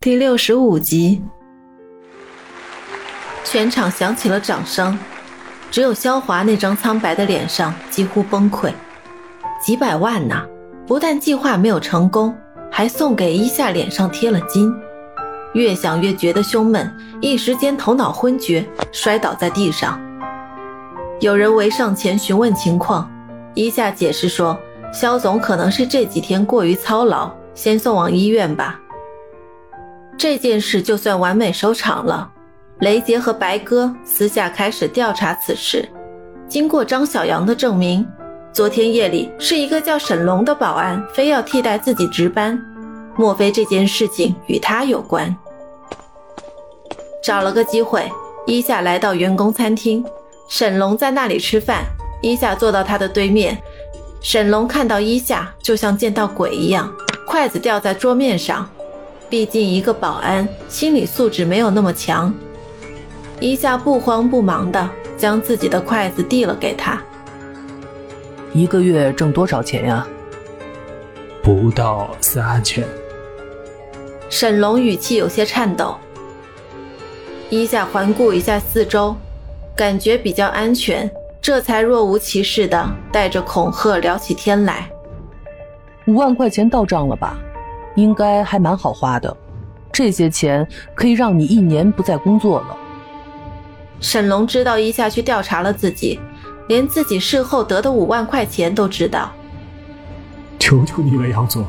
第六十五集，全场响起了掌声，只有肖华那张苍白的脸上几乎崩溃。几百万呐，不但计划没有成功，还送给伊夏脸上贴了金。越想越觉得胸闷，一时间头脑昏厥，摔倒在地上。有人围上前询问情况，伊夏解释说，肖总可能是这几天过于操劳，先送往医院吧。这件事就算完美收场了。雷杰和白鸽私下开始调查此事。经过张小阳的证明，昨天夜里是一个叫沈龙的保安非要替代自己值班。莫非这件事情与他有关？找了个机会，伊夏来到员工餐厅，沈龙在那里吃饭。伊夏坐到他的对面，沈龙看到伊夏就像见到鬼一样，筷子掉在桌面上。毕竟一个保安心理素质没有那么强，一下不慌不忙的将自己的筷子递了给他。一个月挣多少钱呀？不到三千。沈龙语气有些颤抖。一下环顾一下四周，感觉比较安全，这才若无其事的带着恐吓聊起天来。五万块钱到账了吧？应该还蛮好花的，这些钱可以让你一年不再工作了。沈龙知道一下去调查了自己，连自己事后得的五万块钱都知道。求求你了，杨总，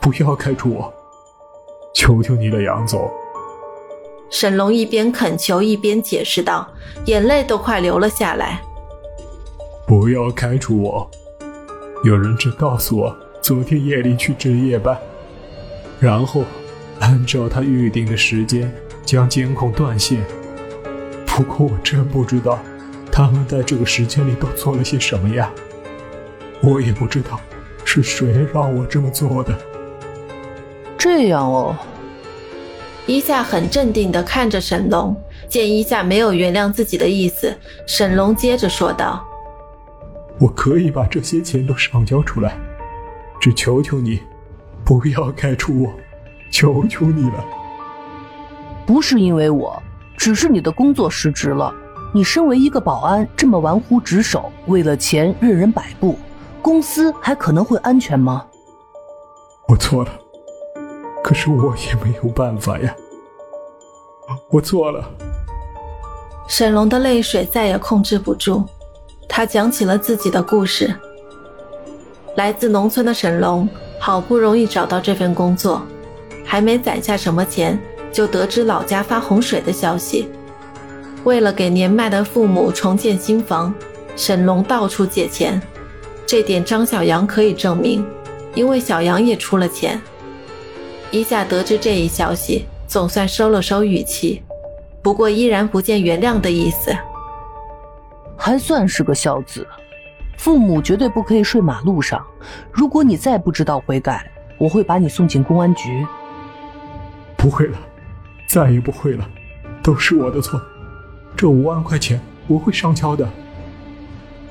不要开除我！求求你了，杨总。沈龙一边恳求一边解释道，眼泪都快流了下来。不要开除我！有人只告诉我，昨天夜里去值夜班。然后，按照他预定的时间将监控断线。不过我真不知道，他们在这个时间里都做了些什么呀？我也不知道是谁让我这么做的。这样哦。伊夏很镇定地看着沈龙，见伊夏没有原谅自己的意思，沈龙接着说道：“我可以把这些钱都上交出来，只求求你。”不要开除我，求求你了！不是因为我，只是你的工作失职了。你身为一个保安，这么玩忽职守，为了钱任人摆布，公司还可能会安全吗？我错了，可是我也没有办法呀。我错了。沈龙的泪水再也控制不住，他讲起了自己的故事。来自农村的沈龙。好不容易找到这份工作，还没攒下什么钱，就得知老家发洪水的消息。为了给年迈的父母重建新房，沈龙到处借钱。这点张小杨可以证明，因为小杨也出了钱。一下得知这一消息，总算收了收语气，不过依然不见原谅的意思。还算是个孝子。父母绝对不可以睡马路上。如果你再不知道悔改，我会把你送进公安局。不会了，再也不会了，都是我的错。这五万块钱我会上交的。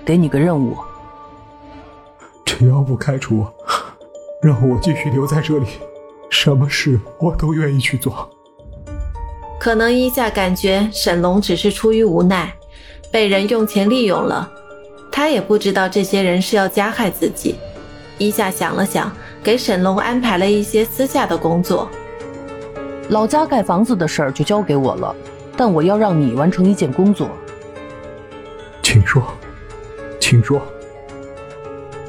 给你个任务，只要不开除我，让我继续留在这里，什么事我都愿意去做。可能一下感觉沈龙只是出于无奈，被人用钱利用了。他也不知道这些人是要加害自己。一下想了想，给沈龙安排了一些私下的工作。老家盖房子的事儿就交给我了，但我要让你完成一件工作。请说，请说。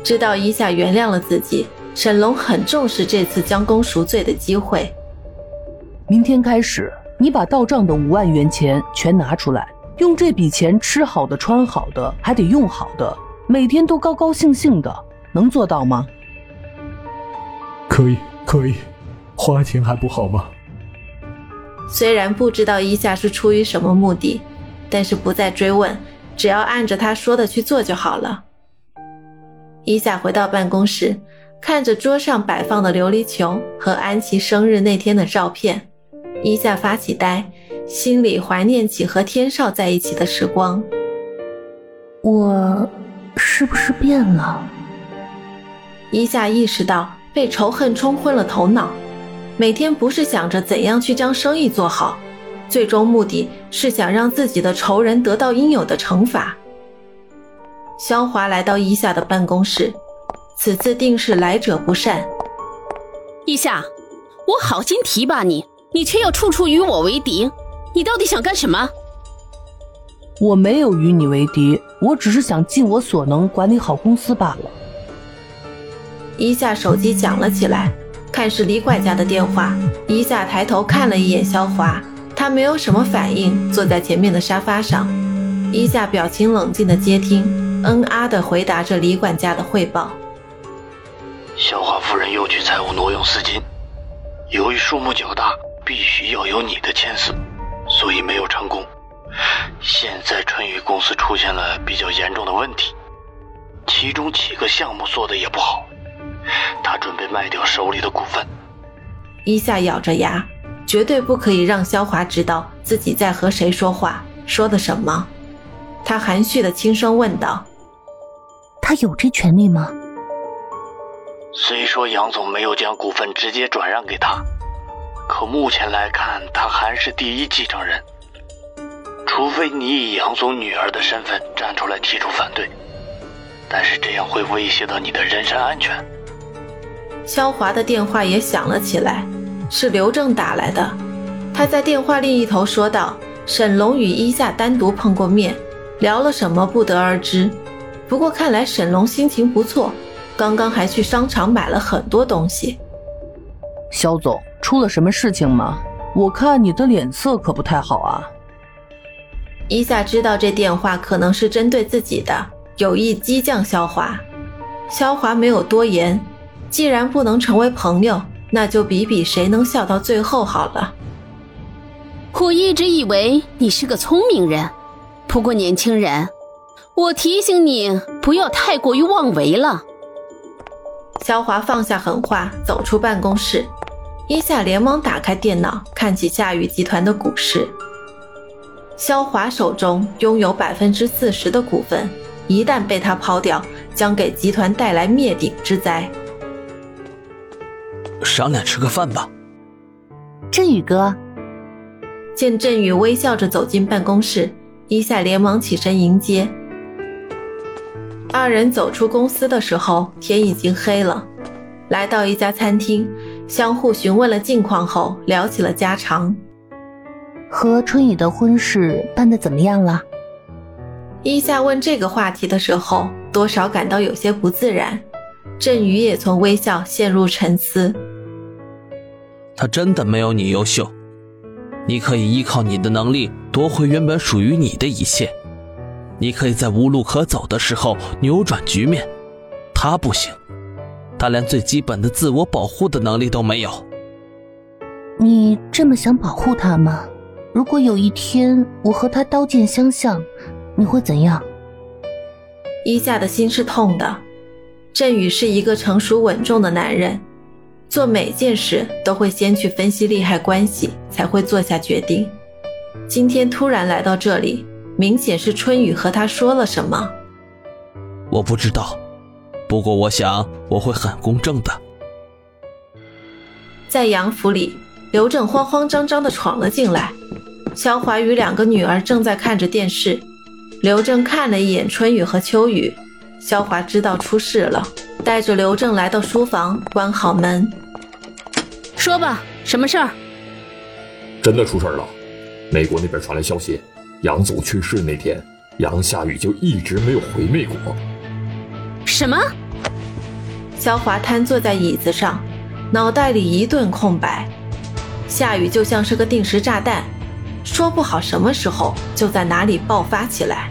知道一下原谅了自己，沈龙很重视这次将功赎罪的机会。明天开始，你把到账的五万元钱全拿出来。用这笔钱吃好的、穿好的，还得用好的，每天都高高兴兴的，能做到吗？可以，可以，花钱还不好吗？虽然不知道伊夏是出于什么目的，但是不再追问，只要按着他说的去做就好了。伊夏回到办公室，看着桌上摆放的琉璃球和安琪生日那天的照片，伊夏发起呆。心里怀念起和天少在一起的时光，我是不是变了？一夏意识到被仇恨冲昏了头脑，每天不是想着怎样去将生意做好，最终目的是想让自己的仇人得到应有的惩罚。肖华来到伊夏的办公室，此次定是来者不善。伊夏，我好心提拔你，你却又处处与我为敌，你到底想干什么？我没有与你为敌，我只是想尽我所能管理好公司罢了。一下手机响了起来，看是李管家的电话。一下抬头看了一眼肖华，他没有什么反应，坐在前面的沙发上。一下表情冷静的接听，嗯啊的回答着李管家的汇报。肖华夫人又去财务挪用资金，由于数目较大，必须要有你的签字，所以没有成功。现在春雨公司出现了比较严重的问题，其中几个项目做的也不好，他准备卖掉手里的股份。伊夏咬着牙，绝对不可以让肖华知道自己在和谁说话，说的什么。他含蓄的轻声问道：“他有这权利吗？”虽说杨总没有将股份直接转让给他，可目前来看，他还是第一继承人。除非你以杨总女儿的身份站出来提出反对，但是这样会威胁到你的人身安全。肖华的电话也响了起来，是刘正打来的。他在电话另一头说道：“沈龙与伊夏单独碰过面，聊了什么不得而知。不过看来沈龙心情不错，刚刚还去商场买了很多东西。”肖总，出了什么事情吗？我看你的脸色可不太好啊。伊夏知道这电话可能是针对自己的，有意激将萧华。萧华没有多言，既然不能成为朋友，那就比比谁能笑到最后好了。我一直以为你是个聪明人，不过年轻人，我提醒你不要太过于妄为了。萧华放下狠话，走出办公室。伊夏连忙打开电脑，看起夏雨集团的股市。肖华手中拥有百分之四十的股份，一旦被他抛掉，将给集团带来灭顶之灾。商量吃个饭吧，振宇哥。见振宇微笑着走进办公室，伊夏连忙起身迎接。二人走出公司的时候，天已经黑了。来到一家餐厅，相互询问了近况后，聊起了家常。和春雨的婚事办得怎么样了？伊夏问这个话题的时候，多少感到有些不自然。振宇也从微笑陷入沉思。他真的没有你优秀，你可以依靠你的能力夺回原本属于你的一切，你可以在无路可走的时候扭转局面。他不行，他连最基本的自我保护的能力都没有。你这么想保护他吗？如果有一天我和他刀剑相向，你会怎样？伊夏的心是痛的。振宇是一个成熟稳重的男人，做每件事都会先去分析利害关系，才会做下决定。今天突然来到这里，明显是春雨和他说了什么。我不知道，不过我想我会很公正的。在杨府里，刘正慌慌张张的闯了进来。萧华与两个女儿正在看着电视，刘正看了一眼春雨和秋雨，萧华知道出事了，带着刘正来到书房，关好门。说吧，什么事儿？真的出事了，美国那边传来消息，杨总去世那天，杨夏雨就一直没有回美国。什么？肖华瘫坐在椅子上，脑袋里一顿空白。夏雨就像是个定时炸弹。说不好什么时候就在哪里爆发起来。